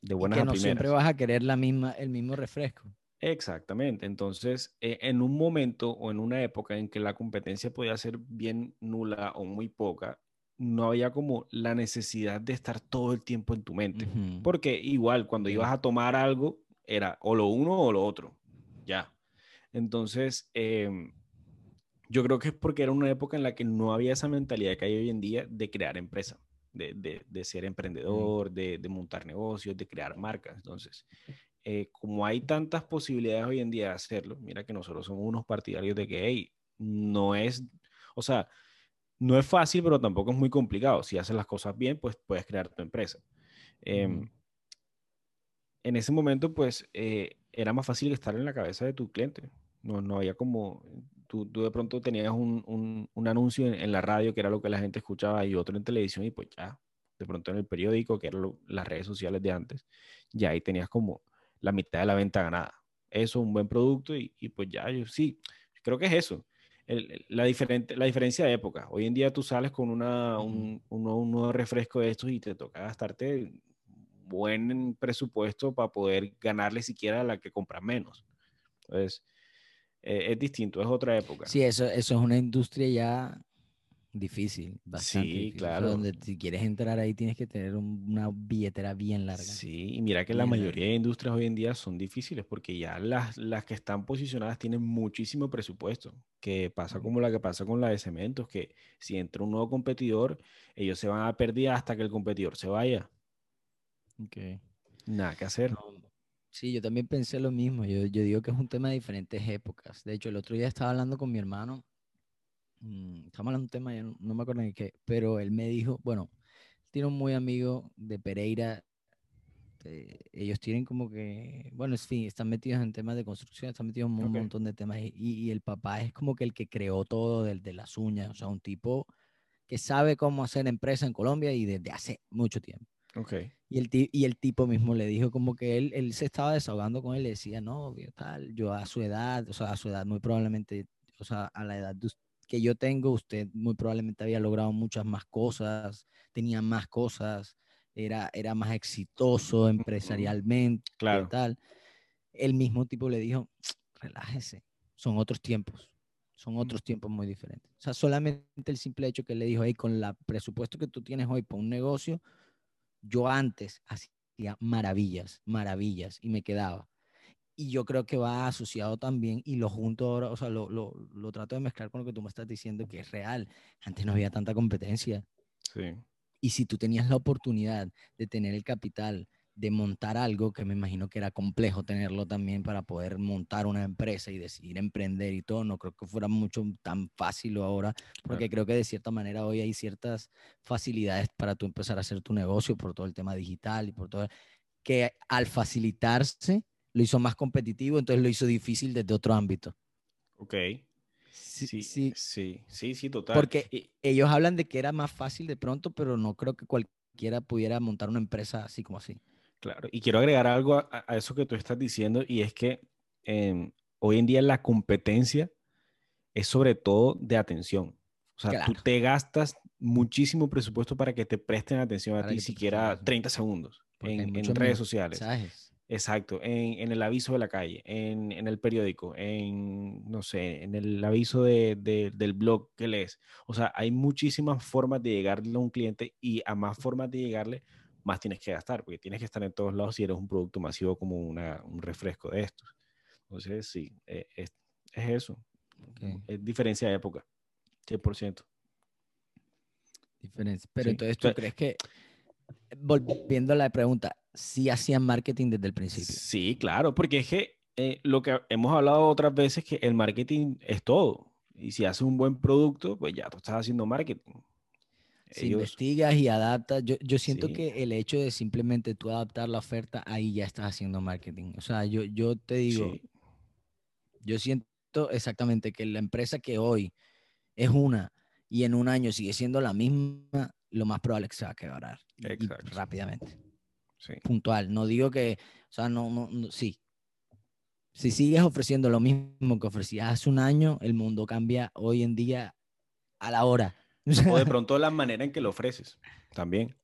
de buenas y que no siempre vas a querer la misma, el mismo refresco. Exactamente. Entonces, eh, en un momento o en una época en que la competencia podía ser bien nula o muy poca, no había como la necesidad de estar todo el tiempo en tu mente. Porque igual, cuando ibas a tomar algo, era o lo uno o lo otro. Ya. Entonces, em, yo creo que es porque era una época en la que no había esa mentalidad que hay hoy en día de crear empresa, de, de, ser emprendedor, de, de, montar negocios, de crear marcas. Entonces, eh, como hay tantas posibilidades hoy en día de hacerlo, mira que nosotros somos unos partidarios de que, hey, no es, o sea, no es fácil, pero tampoco es muy complicado. Si haces las cosas bien, pues puedes crear tu empresa. Em, en ese momento, pues eh, era más fácil estar en la cabeza de tu cliente. No, no había como, tú, de pronto tenías un, anuncio en, la radio que era lo que la gente escuchaba y otro en televisión y pues ya, de pronto en el periódico, que eran las redes sociales de antes, ya ahí tenías como la mitad de la venta ganada. Eso, un buen producto y, pues ya, yo sí, creo que es eso. La, diferente, la diferencia de época. Hoy en día tú sales con una, un, nuevo refresco de estos y te toca gastarte buen presupuesto para poder ganarle siquiera a la que compra menos. Entonces, eh, es distinto, es otra época. Sí, eso, eso es una industria ya difícil, bastante sí, difícil. claro. donde si quieres entrar ahí tienes que tener una billetera bien larga. Sí, y mira que la mayoría de industrias hoy en día son difíciles porque ya las, las que están posicionadas tienen muchísimo presupuesto, que pasa como la que pasa con la de cementos, que si entra un nuevo competidor, ellos se van a perder hasta que el competidor se vaya. Ok. Nada que hacer. Sí, yo también pensé lo mismo. Yo, yo digo que es un tema de diferentes épocas. De hecho, el otro día estaba hablando con mi hermano Mm, estamos hablando de un tema, ya no, me acuerdo ni qué, pero él me dijo, bueno, tiene un muy amigo de Pereira, ellos tienen como que, bueno, en fin, están metidos en temas de construcción, están metidos en un montón de temas y, y, el papá es como que el que creó todo de, de las uñas, o sea, un tipo que sabe cómo hacer empresa en Colombia y desde hace mucho tiempo. Okay. Y el, y el tipo mismo le dijo como que él, él se estaba desahogando con él, le decía, no, tal, yo a su edad, o sea, a su edad muy probablemente, o sea, a la edad de, que yo tengo, usted muy probablemente había logrado muchas más cosas, tenía más cosas, era, era más exitoso empresarialmente, claro. tal. El mismo tipo le dijo, relájese, son otros tiempos, son otros tiempos muy diferentes. O sea, solamente el simple hecho que le dijo, hey, con el presupuesto que tú tienes hoy para un negocio, yo antes hacía maravillas, maravillas, y me quedaba y yo creo que va asociado también, y lo junto ahora, o sea, lo, lo, lo, trato de mezclar con lo que tú me estás diciendo, que es real. Antes no había tanta competencia. Sí. Y si tú tenías la oportunidad de tener el capital, de montar algo, que me imagino que era complejo tenerlo también para poder montar una empresa y decidir emprender y todo, no creo que fuera mucho tan fácil ahora, porque creo que de cierta manera hoy hay ciertas facilidades para tú empezar a hacer tu negocio por todo el tema digital y por todo, que al facilitarse, lo hizo más competitivo, entonces lo hizo difícil desde otro ámbito. Ok. Sí, sí, sí, sí, sí, total. Porque ellos hablan de que era más fácil de pronto, pero no creo que cualquiera pudiera montar una empresa así como así. Claro, y quiero agregar algo a, eso que tú estás diciendo, y es que em, hoy en día la competencia es sobre todo de atención. O sea, tú te gastas muchísimo presupuesto para que te presten atención a ti siquiera 30 segundos en, en redes sociales. Exacto, en, el aviso de la calle, en, el periódico, en, no sé, en el aviso de, del blog que lees. O sea, hay muchísimas formas de llegarle a un cliente y a más formas de llegarle, más tienes que gastar, porque tienes que estar en todos lados si eres un producto masivo como una, un refresco de estos. Entonces, sí, eh, es, es, eso. Es diferencia de época, 100%. Diferencia. Pero entonces, ¿tú crees que, volviendo a la pregunta, sí hacían marketing desde el principio. Sí, claro, porque es que eh, lo que hemos hablado otras veces que el marketing es todo. Y si haces un buen producto, pues ya tú estás haciendo marketing. Si investigas y adaptas, yo, yo siento que el hecho de simplemente tú adaptar la oferta, ahí ya estás haciendo marketing. O sea, yo, yo te digo, yo siento exactamente que la empresa que hoy es una y en un año sigue siendo la misma, lo más probable es que se va a quebrar rápidamente puntual. No digo que, o sea, no, no, sí. Si sigues ofreciendo lo mismo que ofrecías hace un año, el mundo cambia hoy en día a la hora. O de pronto la manera en que lo ofreces también.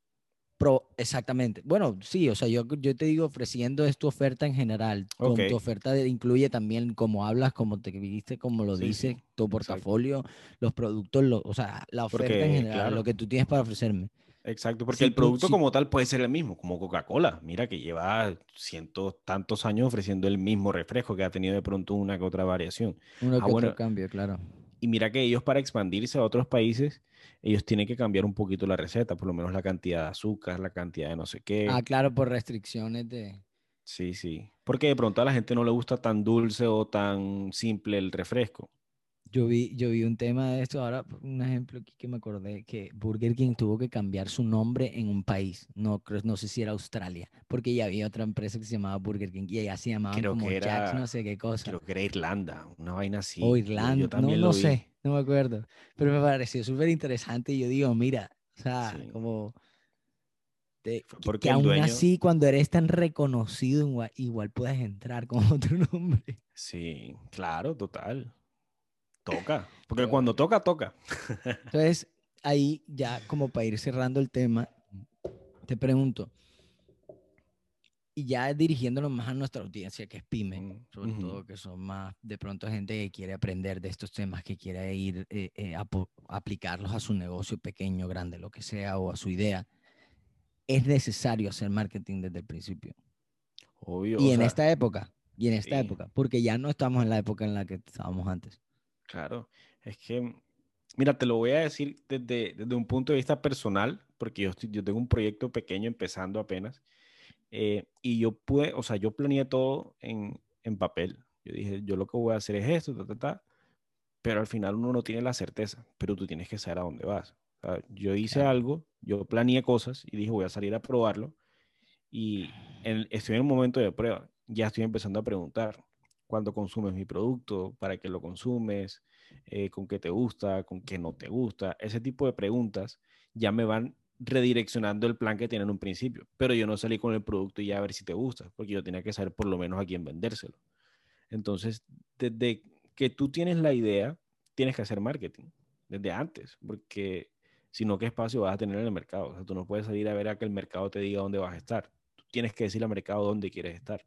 Pro, exactamente. Bueno, sí, o sea, yo, yo te digo ofreciendo es tu oferta en general. Con tu oferta incluye también cómo hablas, cómo te viste, cómo lo dices, tu portafolio, los productos, o sea, la oferta en general, lo que tú tienes para ofrecerme. Exacto, porque el producto como tal puede ser el mismo, como Coca-Cola. Mira que lleva cientos tantos años ofreciendo el mismo refresco que ha tenido de pronto una que otra variación. Uno ah, que otro cambio, claro. Y mira que ellos para expandirse a otros países, ellos tienen que cambiar un poquito la receta, por lo menos la cantidad de azúcar, la cantidad de no sé qué. Ah, claro, por restricciones de... Sí, sí. Porque de pronto a la gente no le gusta tan dulce o tan simple el refresco. Yo vi, yo vi un tema de esto, ahora un ejemplo aquí que me acordé, que Burger King tuvo que cambiar su nombre en un país, no, no sé si era Australia, porque ya había otra empresa que se llamaba Burger King y ella se llamaba como Jack, no sé qué cosa. Creo que era Irlanda, una vaina así. O Irlanda, también no, no sé, no me acuerdo, pero me pareció súper interesante y yo digo, mira, o sea, como que- porque que aún dueño- así, cuando eres tan reconocido, igual, igual puedes entrar con otro nombre. Sí, claro, total. Toca. Porque cuando toca, toca. Entonces, ahí ya como para ir cerrando el tema, te pregunto, y ya dirigiéndonos más a nuestra audiencia, que es pyme, Mm, sobre ujú. todo que son más de pronto gente que quiere aprender de estos temas, que quiere ir eh, eh, a aplicarlos a su negocio pequeño, grande, lo que sea, o a su idea. Es necesario hacer marketing desde el principio. Obvio. Y en sea, esta época, y en esta sí. época, porque ya no estamos en la época en la que estábamos antes. Claro, es que, mira, te lo voy a decir desde, desde un punto de vista personal, porque yo, estoy- yo tengo un proyecto pequeño empezando apenas, eh, y yo pude, o sea, yo planeé todo en, en papel. Yo dije, yo lo que voy a hacer es esto, ta, ta, ta, pero al final uno no tiene la certeza, pero tú tienes que saber a dónde vas. O sea, yo hice Claro. algo, yo planeé cosas y dije, voy a salir a probarlo, y en- estoy en un momento de prueba. Ya estoy empezando a preguntar cuándo consumes mi producto, para qué lo consumes, eh, con qué te gusta, con qué no te gusta. Ese tipo de preguntas ya me van redireccionando el plan que tienen en un principio. Pero yo no salí con el producto y ya a ver si te gusta, porque yo tenía que saber por lo menos a quién vendérselo. Entonces, desde que tú tienes la idea, tienes que hacer marketing, desde antes, porque si no, ¿qué espacio vas a tener en el mercado? O sea, tú no puedes salir a ver a que el mercado te diga dónde vas a estar. Tú tienes que decirle al mercado dónde quieres estar.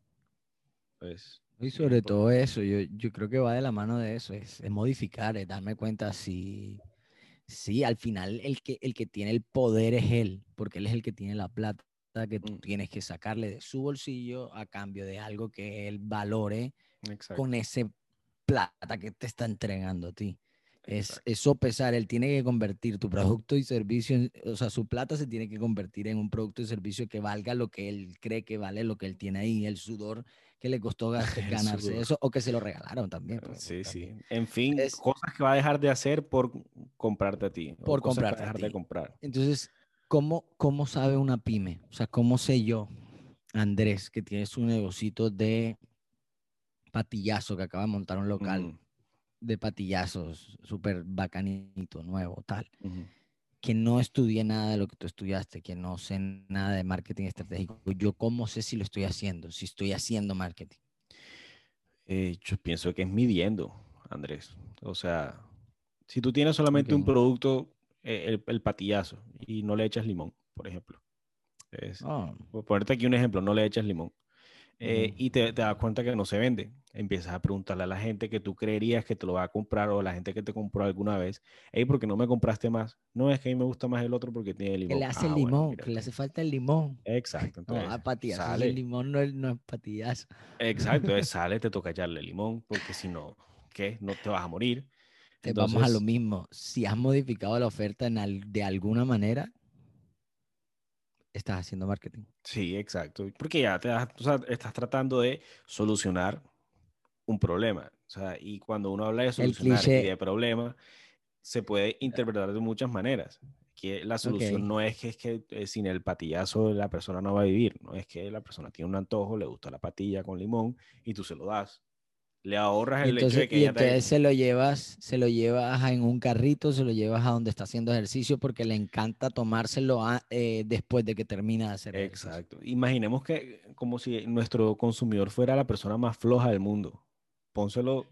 Pues, Y sobre todo eso, yo, yo creo que va de la mano de eso, es, es modificar, es darme cuenta si, si al final el que, el que tiene el poder es él, porque él es el que tiene la plata que tú Mm. tienes que sacarle de su bolsillo a cambio de algo que él valore Exacto. con ese plata que te está entregando a ti. Es, es sopesar, él tiene que convertir tu producto y servicio, en- o sea, su plata se tiene que convertir en un producto y servicio que valga lo que él cree que vale, lo que él tiene ahí, el sudor que le costó ganarse eso, o que se lo regalaron también. Sí, pues, sí. también. En fin, Es- cosas que va a dejar de hacer por comprarte a ti. Por comprarte dejar de comprar. Entonces, ¿cómo, ¿cómo sabe una pyme? O sea, ¿cómo sé yo, Andrés, que tiene su negocito de patillazo, que acaba de montar un local de patillazos, súper bacanito, nuevo, tal? Que no estudié nada de lo que tú estudiaste, que no sé nada de marketing estratégico, yo cómo sé si lo estoy haciendo, si estoy haciendo marketing. Eh, yo pienso que es midiendo, Andrés. O sea, si tú tienes solamente un producto, eh, el, el patillazo, y no le echas limón, por ejemplo. Es- Oh, Por ponerte aquí un ejemplo, no le echas limón. Eh, y te, te das cuenta que no se vende. Empiezas a preguntarle a la gente que tú creerías que te lo va a comprar o a la gente que te compró alguna vez, hey, ¿por qué no me compraste más? No, es que a mí me gusta más el otro porque tiene que limón. le hace Ah, el bueno, limón, mira que le hace falta el limón. Exacto, No, entonces patillazo, sale. el limón no es, no es patillazo. Exacto, entonces sale, te toca echarle limón, porque si no, ¿qué? No te vas a morir. Vamos a lo mismo. Si has modificado la oferta en al- de alguna manera, estás haciendo marketing. sí, exacto, porque ya te das- o sea, estás tratando de solucionar un problema. O sea, y cuando uno habla de solucionar y cliché- de problema, se puede interpretar de muchas maneras. Que la solución no es que, es que eh, sin el patillazo la persona no va a vivir, no es que la persona tiene un antojo, le gusta la patilla con limón y tú se lo das. Le ahorras el hecho de entonces, que y ella te- entonces se lo llevas, se lo llevas en un carrito, se lo llevas a donde está haciendo ejercicio porque le encanta tomárselo a- eh, después de que termina de hacer ejercicio. Exacto. Imaginemos que como si nuestro consumidor fuera la persona más floja del mundo. Pónselo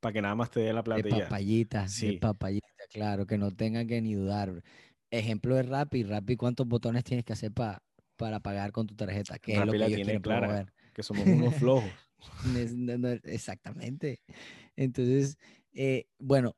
para que nada más te dé la De plata ya. papayita, de Sí. papayita, claro, que no tengan que ni dudar. Ejemplo de Rappi, Rappi, ¿cuántos botones tienes que hacer pa- para pagar con tu tarjeta? Que es lo que la tiene clara, promover. que somos unos flojos. No, no, exactamente. Entonces, eh, bueno,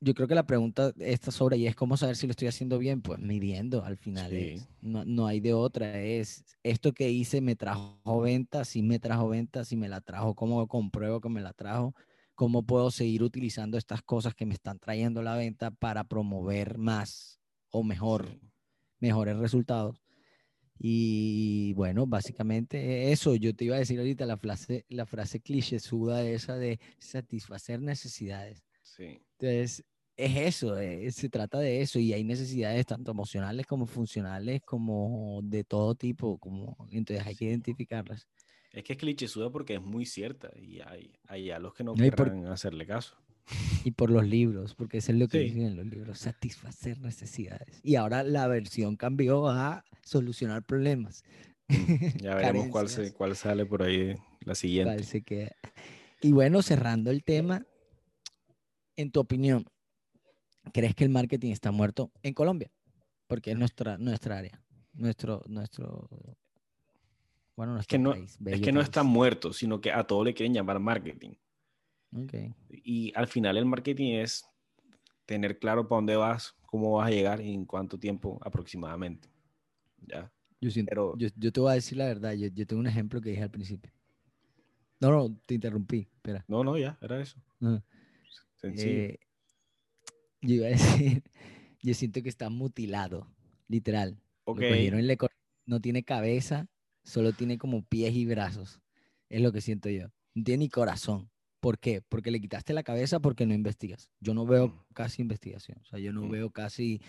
yo creo que la pregunta está sobre y es cómo saber si lo estoy haciendo bien, pues midiendo al final. Sí. es- no, no hay de otra. Es esto que hice me trajo venta, si me trajo venta, si me la trajo, cómo compruebo que me la trajo, cómo puedo seguir utilizando estas cosas que me están trayendo la venta para promover más o mejor mejores resultados. Y bueno, básicamente eso, yo te iba a decir ahorita la frase, la frase clichésuda esa de satisfacer necesidades. Sí. Entonces, es eso, eh, se trata de eso y hay necesidades tanto emocionales como funcionales, como de todo tipo, como entonces hay que identificarlas. Es que es clichésuda porque es muy cierta y hay, hay a los que no No, por- hacerle caso. Y por los libros, porque eso es lo que Sí. dicen en los libros, satisfacer necesidades. Y ahora la versión cambió a solucionar problemas. Mm, Ya veremos cuál, se, cuál sale por ahí la siguiente. se queda. Y bueno, cerrando el tema, en tu opinión, ¿crees que el marketing está muerto en Colombia? Porque es nuestra, nuestra área, nuestro, nuestro, bueno, Es nuestro que no, país, es que no está muerto, sino que a todo le quieren llamar marketing. Ok. Y al final el marketing es tener claro para dónde vas, cómo vas a llegar y en cuánto tiempo aproximadamente. ¿Ya? Yo, siento- Pero- yo, yo te voy a decir la verdad, yo, yo tengo un ejemplo que dije al principio. No, no, te interrumpí, espera. No, no, ya, era eso. Sencillo. Eh, yo iba a decir, yo siento que está mutilado, literal. Lo ok, cogieron y le no tiene cabeza, solo tiene como pies y brazos. Es lo que siento yo. No tiene ni corazón. ¿Por qué? Porque le quitaste la cabeza porque no investigas. Yo no veo Mm. casi investigación. O sea, yo no Mm. veo casi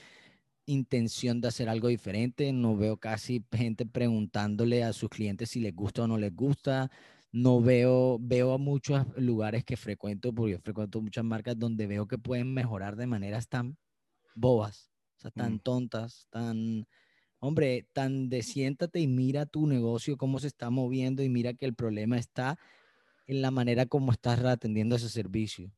intención de hacer algo diferente. No veo casi gente preguntándole a sus clientes si les gusta o no les gusta. No veo, veo a muchos lugares que frecuento, porque yo frecuento muchas marcas donde veo que pueden mejorar de maneras tan bobas, o sea, tan Mm. tontas, tan, hombre, tan de siéntate y mira tu negocio, cómo se está moviendo y mira que el problema está en la manera como estás atendiendo ese servicio,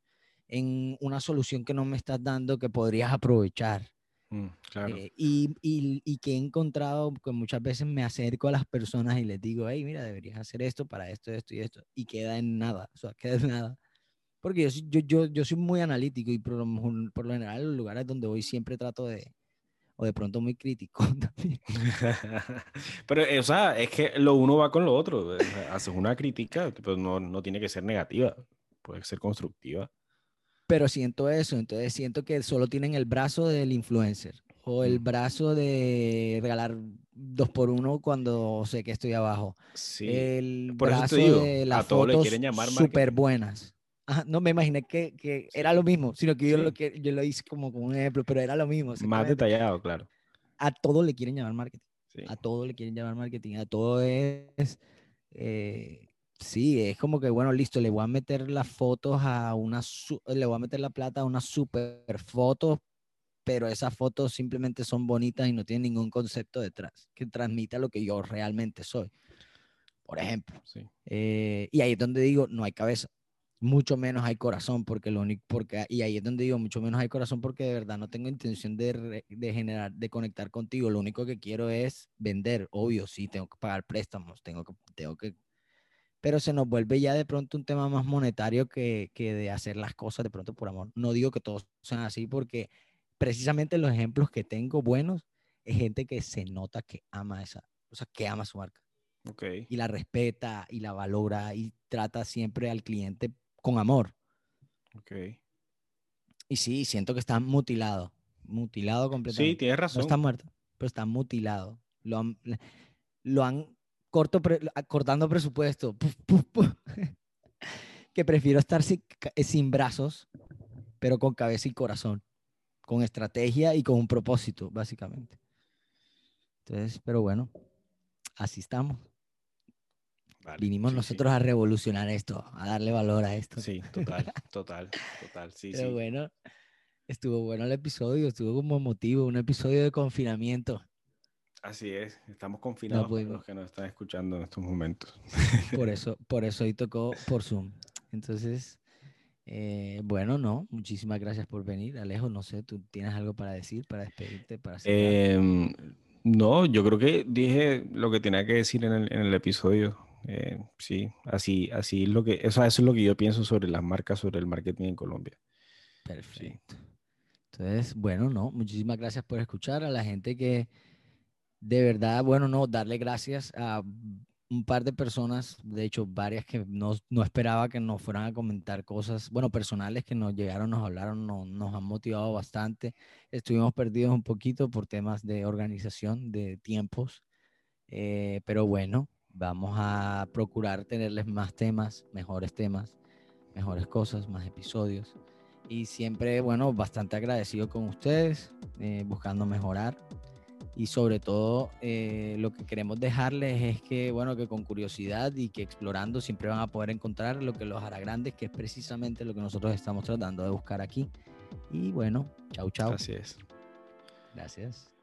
en una solución que no me estás dando que podrías aprovechar. Mm, claro. Eh, y, y- y que he encontrado que muchas veces me acerco a las personas y les digo, hey, mira, deberías hacer esto para esto, esto y esto, y queda en nada, o sea, queda en nada. Porque yo, soy- yo, yo, yo soy muy analítico y por lo, por lo general en los lugares donde voy siempre trato de, o de pronto muy crítico también. Pero, eh, o sea, es que lo uno va con lo otro. o sea, haces una crítica, pero no, no tiene que ser negativa, puede ser constructiva. Pero siento eso, entonces siento que solo tienen el brazo del influencer o el Mm. brazo de regalar dos por uno cuando sé que estoy abajo. Sí. el por eso te brazo digo, de a las le fotos quieren llamar súper marketing. buenas. Ajá, no me imaginé que, que Sí. era lo mismo, sino que yo, lo que yo lo hice como, como un ejemplo, pero era lo mismo. Más detallado, claro. A todo le quieren llamar marketing. Sí. A todo le quieren llamar marketing. A todo es. eh, sí, es como que, bueno, listo, le voy a meter las fotos a una. Le voy a meter la plata a unas super fotos, pero esas fotos simplemente son bonitas y no tienen ningún concepto detrás que transmita lo que yo realmente soy. Por ejemplo. Sí. Eh, y ahí es donde digo, no hay cabeza, mucho menos hay corazón, porque lo único, porque, y ahí es donde digo, mucho menos hay corazón porque de verdad no tengo intención de, re- de generar, de conectar contigo, lo único que quiero es vender, obvio, sí, tengo que pagar préstamos, tengo que, tengo que, pero se nos vuelve ya de pronto un tema más monetario que, que de hacer las cosas de pronto por amor. No digo que todos sean así porque precisamente los ejemplos que tengo buenos es gente que se nota que ama esa, o sea, que ama su marca Ok. y la respeta y la valora y trata siempre al cliente con amor. Ok. Y sí, siento que está mutilado, mutilado Sí, completamente. tienes no razón. está muerto, pero está mutilado. Lo han, lo han corto pre- cortando presupuesto. puf, puf, puf. que prefiero estar sin, ca- sin brazos, pero con cabeza y corazón, con estrategia y con un propósito, básicamente. Entonces, pero bueno, así estamos. Vale, Vinimos sí, sí. nosotros a revolucionar esto, a darle valor a esto. Sí, total, total, total. Sí, Pero sí. bueno, estuvo bueno el episodio, estuvo como emotivo, un episodio de confinamiento. Así es. Estamos confinados pudimos. los que nos están escuchando en estos momentos. Por eso, por eso hoy tocó por Zoom. Entonces, eh, bueno, no, muchísimas gracias por venir. Alejo, no sé, ¿tú tienes algo para decir, para despedirte, para? Em, no, yo creo que dije lo que tenía que decir en el, en el episodio. Eh, sí, así, así es lo que, eso, es lo que yo pienso sobre las marcas, sobre el marketing en Colombia. Perfecto. Entonces, bueno, no, muchísimas gracias por escuchar a la gente que de verdad, bueno, no, darle gracias a un par de personas, de hecho, varias que no, no esperaba que nos fueran a comentar cosas, bueno, personales que nos llegaron, nos hablaron, no- nos han motivado bastante. Estuvimos perdidos un poquito por temas de organización, de tiempos, eh, pero bueno, vamos a procurar tenerles más temas, mejores temas, mejores cosas, más episodios. Y siempre, bueno, bastante agradecido con ustedes, eh, buscando mejorar. y sobre todo eh, lo que queremos dejarles es que, bueno, que con curiosidad y que explorando siempre van a poder encontrar lo que los hará grandes, que es precisamente lo que nosotros estamos tratando de buscar aquí. Y bueno, chau, chau. Así es. Gracias.